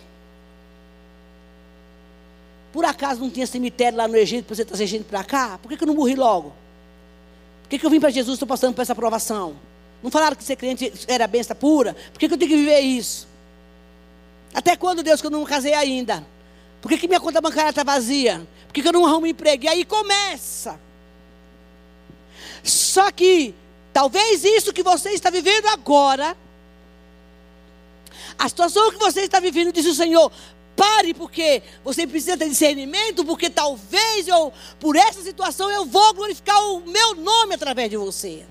Por acaso não tinha cemitério lá no Egito para você trazer gente para cá? Por que, que eu não morri logo? Por que, que eu vim para Jesus estou passando por essa aprovação? Não falaram que ser crente era benção pura? Por que, que eu tenho que viver isso? Até quando, Deus, que eu não casei ainda? Por que, que minha conta bancária está vazia? Por que, que eu não arrumo emprego? E aí começa. Só que, talvez isso que você está vivendo agora, a situação que você está vivendo, diz o Senhor, pare, porque você precisa ter discernimento, porque talvez eu, por essa situação, eu vou glorificar o meu nome através de você.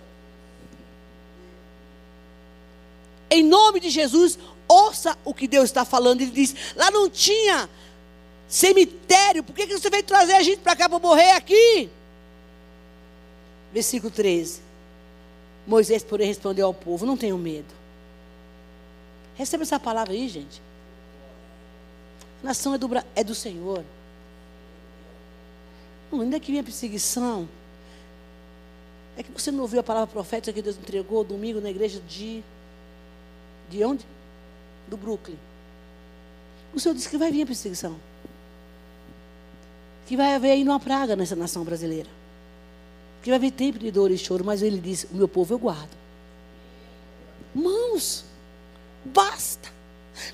Em nome de Jesus, ouça o que Deus está falando. Ele diz: lá não tinha cemitério, por que, que você veio trazer a gente para cá para morrer aqui? Versículo 13. Moisés, porém, respondeu ao povo: Não tenham medo. Receba essa palavra aí, gente. A nação é do, é do Senhor. Não, ainda que vinha perseguição. É que você não ouviu a palavra profética que Deus entregou domingo na igreja de. De onde? Do Brooklyn. O Senhor disse que vai vir a perseguição que vai haver ainda uma praga nessa nação brasileira. Que vai haver tempo de dor e choro, mas ele disse: O meu povo eu guardo. Mãos, basta.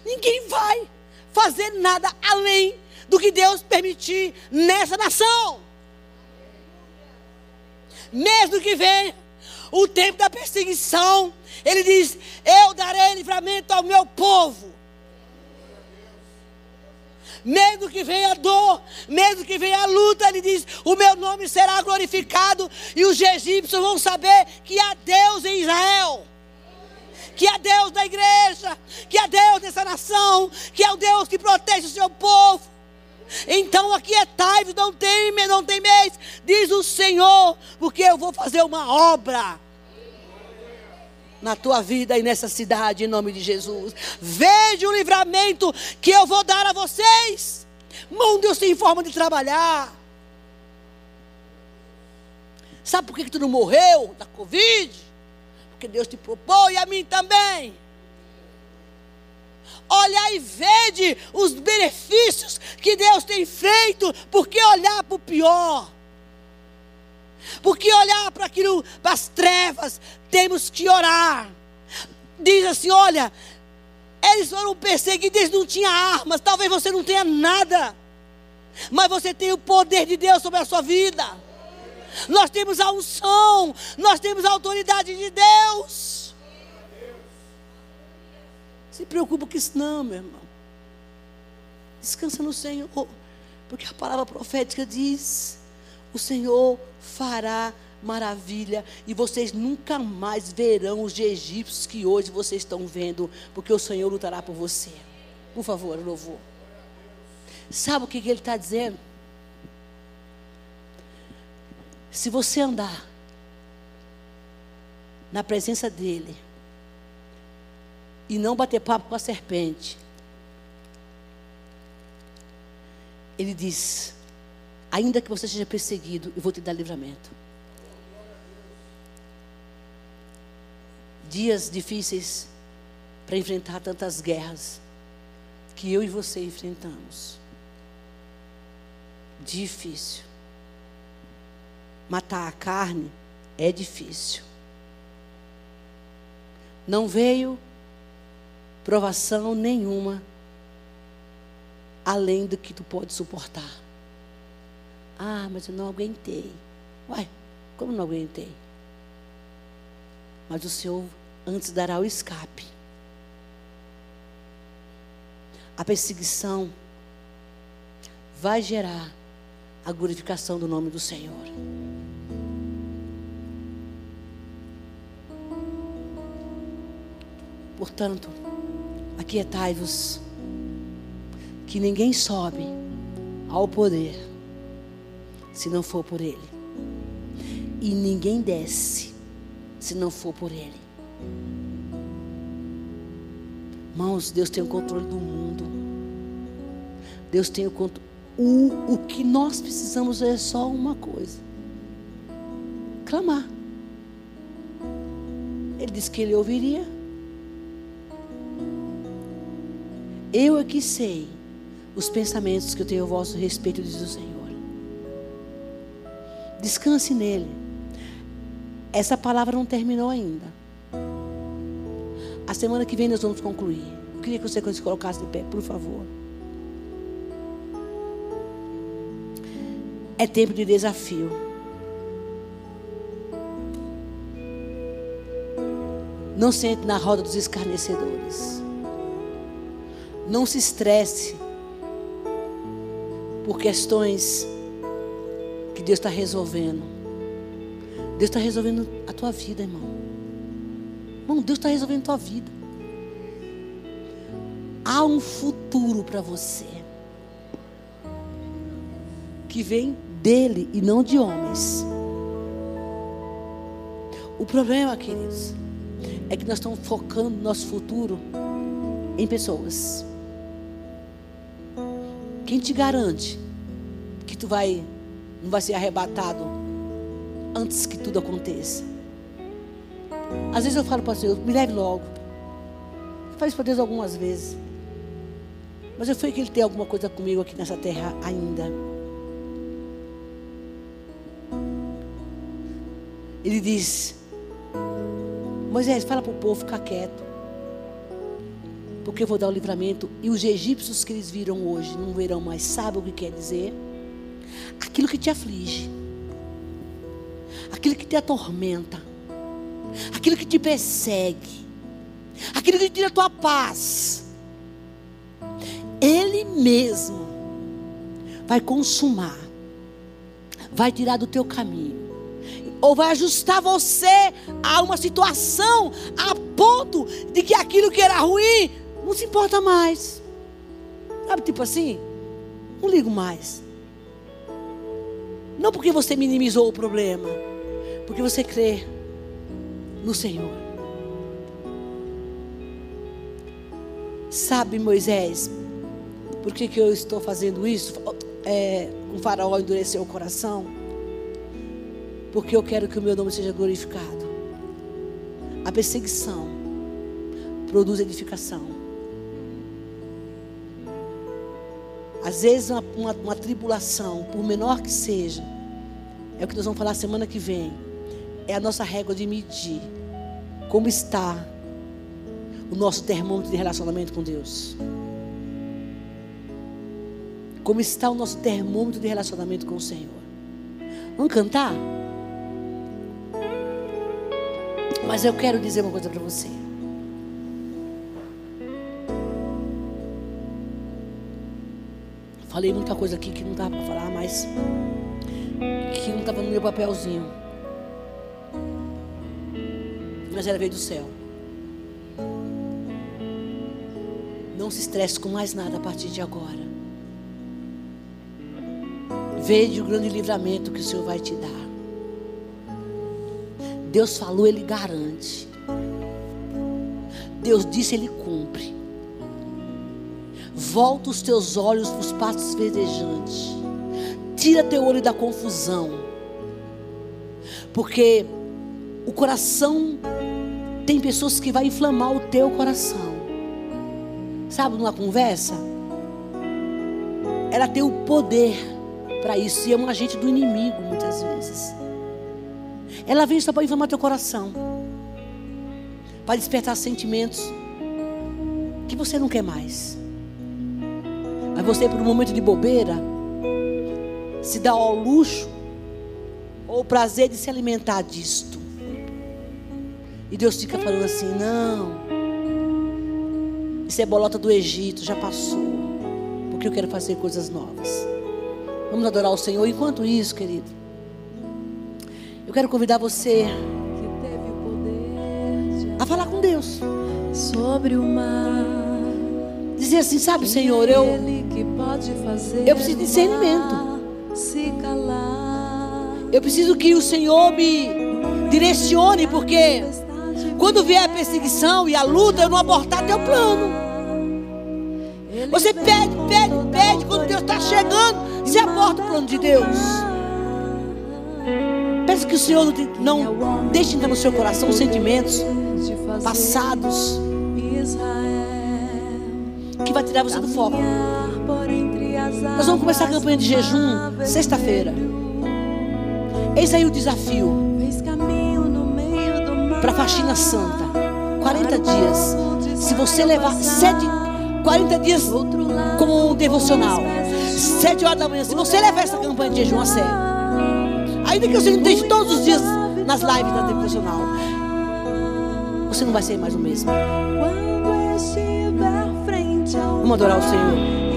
Ninguém vai fazer nada além do que Deus permitir nessa nação. Mesmo que venha o tempo da perseguição, ele diz: Eu darei livramento ao meu povo mesmo que venha dor, mesmo que venha luta, ele diz: O meu nome será glorificado, e os egípcios vão saber que há Deus em Israel. Que há Deus na igreja, que há Deus nessa nação, que é o Deus que protege o seu povo. Então aqui é Taivo, não tem, não tem mês, diz o Senhor, porque eu vou fazer uma obra na tua vida e nessa cidade, em nome de Jesus. Veja o livramento que eu vou dar a vocês. Mão Deus tem forma de trabalhar. Sabe por que tu não morreu da Covid? Porque Deus te propôs e a mim também. Olhar e vede os benefícios que Deus tem feito, porque olhar para o pior. Porque olhar para aquilo, para as trevas, temos que orar. Diz assim: olha, eles foram perseguidos, eles não tinham armas, talvez você não tenha nada, mas você tem o poder de Deus sobre a sua vida. Nós temos a unção, nós temos a autoridade de Deus. Se preocupa com isso não, meu irmão. Descansa no Senhor, porque a palavra profética diz: o Senhor fará maravilha e vocês nunca mais verão os egípcios que hoje vocês estão vendo, porque o Senhor lutará por você. Por favor, louvor. Sabe o que, ele está dizendo? Se você andar na presença dele e não bater papo com a serpente, ele diz: ainda que você seja perseguido, eu vou te dar livramento. Dias difíceis para enfrentar tantas guerras que eu e você enfrentamos. Difícil. Matar a carne é difícil. Não veio provação nenhuma além do que tu pode suportar. Ah, mas eu não aguentei. Uai, como não aguentei? Mas o Senhor antes dará o escape. A perseguição vai gerar a glorificação do nome do Senhor. Portanto, aquietai-vos que ninguém sobe ao poder se não for por Ele, e ninguém desce se não for por Ele. Irmãos, Deus tem o controle do mundo. Deus tem o controle. O, o que nós precisamos é só uma coisa: clamar. Ele disse que ele ouviria. Eu aqui sei os pensamentos que eu tenho a vosso respeito, diz o Senhor. Descanse nele. Essa palavra não terminou ainda. A semana que vem nós vamos concluir. Eu queria que você se colocasse de pé, por favor. É tempo de desafio. Não sente na roda dos escarnecedores. Não se estresse por questões que Deus está resolvendo. Deus está resolvendo a tua vida, irmão. Irmão, Deus está resolvendo a tua vida. Há um futuro para você que vem dele e não de homens. O problema, queridos, é que nós estamos focando nosso futuro em pessoas. Quem te garante que tu vai não vai ser arrebatado antes que tudo aconteça? Às vezes eu falo para o Senhor, me leve logo. Isso para Deus algumas vezes. Mas eu sei que Ele tem alguma coisa comigo aqui nessa terra ainda. Ele diz: Moisés, fala para o povo ficar quieto porque eu vou dar o livramento. E os egípcios que eles viram hoje não verão mais. Sabe o que quer dizer? Aquilo que te aflige, aquilo que te atormenta, aquilo que te persegue, aquilo que tira a tua paz. Ele mesmo vai consumar, vai tirar do teu caminho, ou vai ajustar você a uma situação a ponto de que aquilo que era ruim não se importa mais. Sabe, tipo assim? Não ligo mais. Não porque você minimizou o problema, porque você crê no Senhor. Sabe, Moisés, por que, que eu estou fazendo isso? É, o faraó endureceu o coração. Porque eu quero que o meu nome seja glorificado. A perseguição produz edificação. Às vezes, uma, uma, uma, tribulação, por menor que seja, é o que nós vamos falar semana que vem. É a nossa régua de medir como está o nosso termômetro de relacionamento com Deus. Como está o nosso termômetro de relacionamento com o Senhor. Vamos cantar? Mas eu quero dizer uma coisa para você. Falei muita coisa aqui que não dá para falar, mas que não estava no meu papelzinho. Mas ela veio do céu. Não se estresse com mais nada a partir de agora. Veja o grande livramento que o Senhor vai te dar. Deus falou, Ele garante. Deus disse, Ele cumpre. Volta os teus olhos para os pastos verdejantes. Tira teu olho da confusão. Porque o coração tem pessoas que vai inflamar o teu coração. Sabe, numa conversa, ela tem o poder para isso e é um agente do inimigo muitas vezes. Ela vem só para inflamar teu coração, para despertar sentimentos que você não quer mais. Mas você, por um momento de bobeira, se dá ao luxo ou o prazer de se alimentar disto. E Deus fica falando assim: não, isso é bolota do Egito, já passou, porque eu quero fazer coisas novas. Vamos adorar o Senhor. Enquanto isso, querido, eu quero convidar você a falar com Deus sobre o mar. Dizer assim, sabe, Senhor, eu eu preciso de discernimento. Se calar. Eu preciso que o Senhor me direcione, porque quando vier a perseguição e a luta, eu não abortar teu plano. Você pede, pede, pede. Quando Deus está chegando, você aborta o plano de Deus. Peça que o Senhor não, não deixe entrar no seu coração sentimentos passados que vai tirar você do foco. Nós vamos começar a campanha de jejum sexta-feira. Eis aí o desafio para a faxina santa. 40 dias. Se você levar sete, 40 dias como um devocional. 7 horas da manhã. Se você levar essa campanha de jejum a sério. Ainda que você não esteja todos os dias nas lives da devocional. Você não vai ser mais o mesmo. Vamos adorar o Senhor.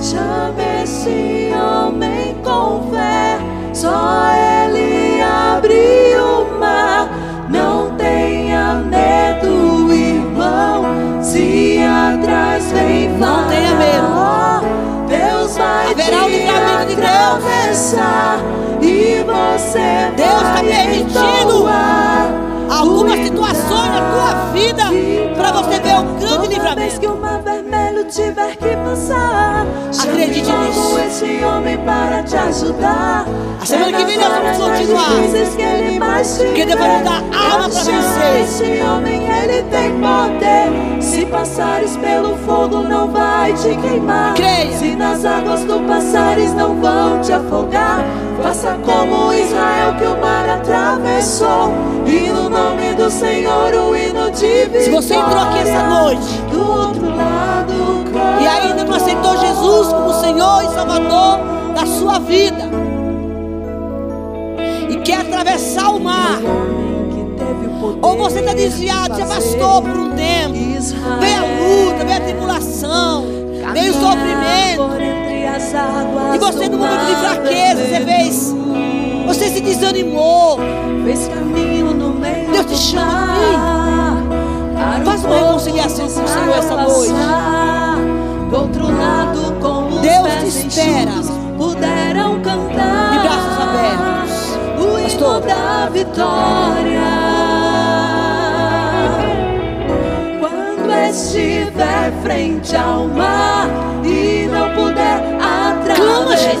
Chame esse homem com fé. Só ele abriu o mar. Não tenha medo, irmão. Se atrás vem Não tenha medo. Deus vai Haverá te livramento de atravessar e você Deus está vai permitindo entoar Algumas situações na tua vida para você ver o grande Toda vez que livramento. o mar vermelho tiver que passar, esse homem para te ajudar. A semana que vem nós vamos continuar. Porque Deus vai dar vê. alma para vencer. Esse homem, ele tem poder. Se passares pelo fogo, não vai te queimar. Creia. Se nas águas tu passares, não vão te afogar. Faça como Israel que o mar atravessou. E no nome do Senhor o hino de vitória. Se você entrou aqui essa noite do outro lado e ainda não aceitou Jesus como Senhor e Salvador da sua vida e quer atravessar o mar, ou você está desviado, se afastou por um tempo, vem a luta, vem a tribulação, vem o sofrimento, e você no momento de fraqueza, você fez, você se desanimou. Fez caminho no meio Deus te chama o Faz uma reconciliação com o Senhor essa noite. Do outro lado, com os Deus te espera. puderam cantar De braços abertos. o hino da vitória. Quando estiver frente ao mar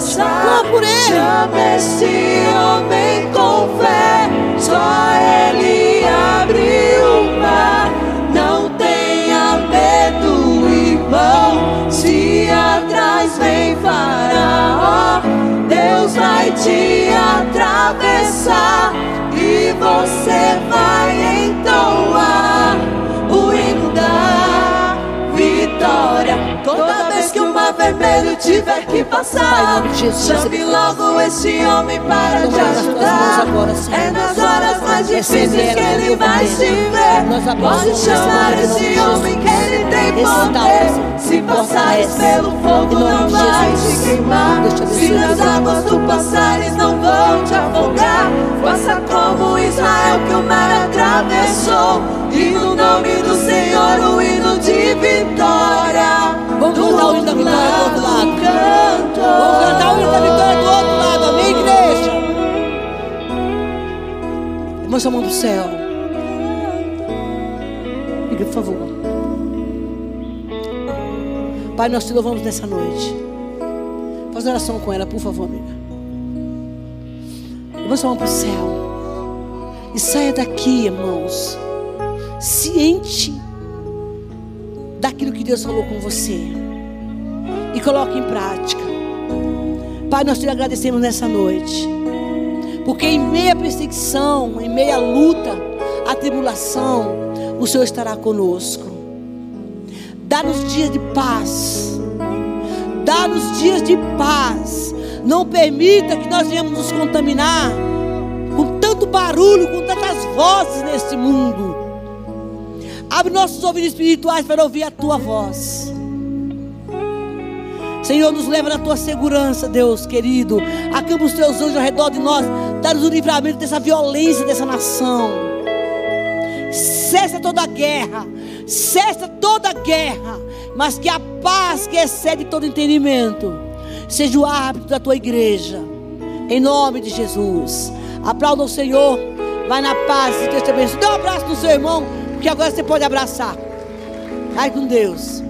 Atravessar, Clama por ele. chame esse homem com fé. Só ele abre o mar. Não tenha medo, irmão. Se atrás vem Faraó, Deus vai te atravessar e você vai entoar vermelho vermelho tiver que passar, chame logo esse homem para te ajudar. É nas horas mais difíceis que ele vai se ver. Pode chamar esse homem que ele tem poder. Se passares pelo fogo, não vai te queimar. Se nas águas tu passares, não vão te afogar. Faça como Israel que o mar atravessou. E no nome do Senhor o hino de vitória. Cantar o hino da vitória do outro lado. Vamos cantar o hino da vitória do outro lado, amém, igreja? Irmã, sua mão do céu. Diga, por favor. Pai, nós te louvamos nessa noite. Faz oração com ela, por favor, amiga. Irmã, sua mão para o céu. E saia daqui, irmãos. Ciente daquilo que Deus falou com você. E coloque em prática. Pai, nós te agradecemos nessa noite. Porque em meia perseguição, em meia luta, a tribulação, o Senhor estará conosco. Dá-nos dias de paz. Dá-nos dias de paz. Não permita que nós venhamos nos contaminar com tanto barulho, com tantas vozes neste mundo. Abre nossos ouvidos espirituais para ouvir a tua voz. Senhor, nos leva na tua segurança, Deus querido. Acampa os teus anjos ao redor de nós. Dá-nos o livramento dessa violência dessa nação. Cessa toda a guerra. Cessa toda a guerra. Mas que a paz que excede todo entendimento seja o árbitro da tua igreja. Em nome de Jesus. Aplauda o Senhor. Vai na paz. Deus te abençoe. Dê um abraço no seu irmão. Porque agora você pode abraçar. Vai com Deus.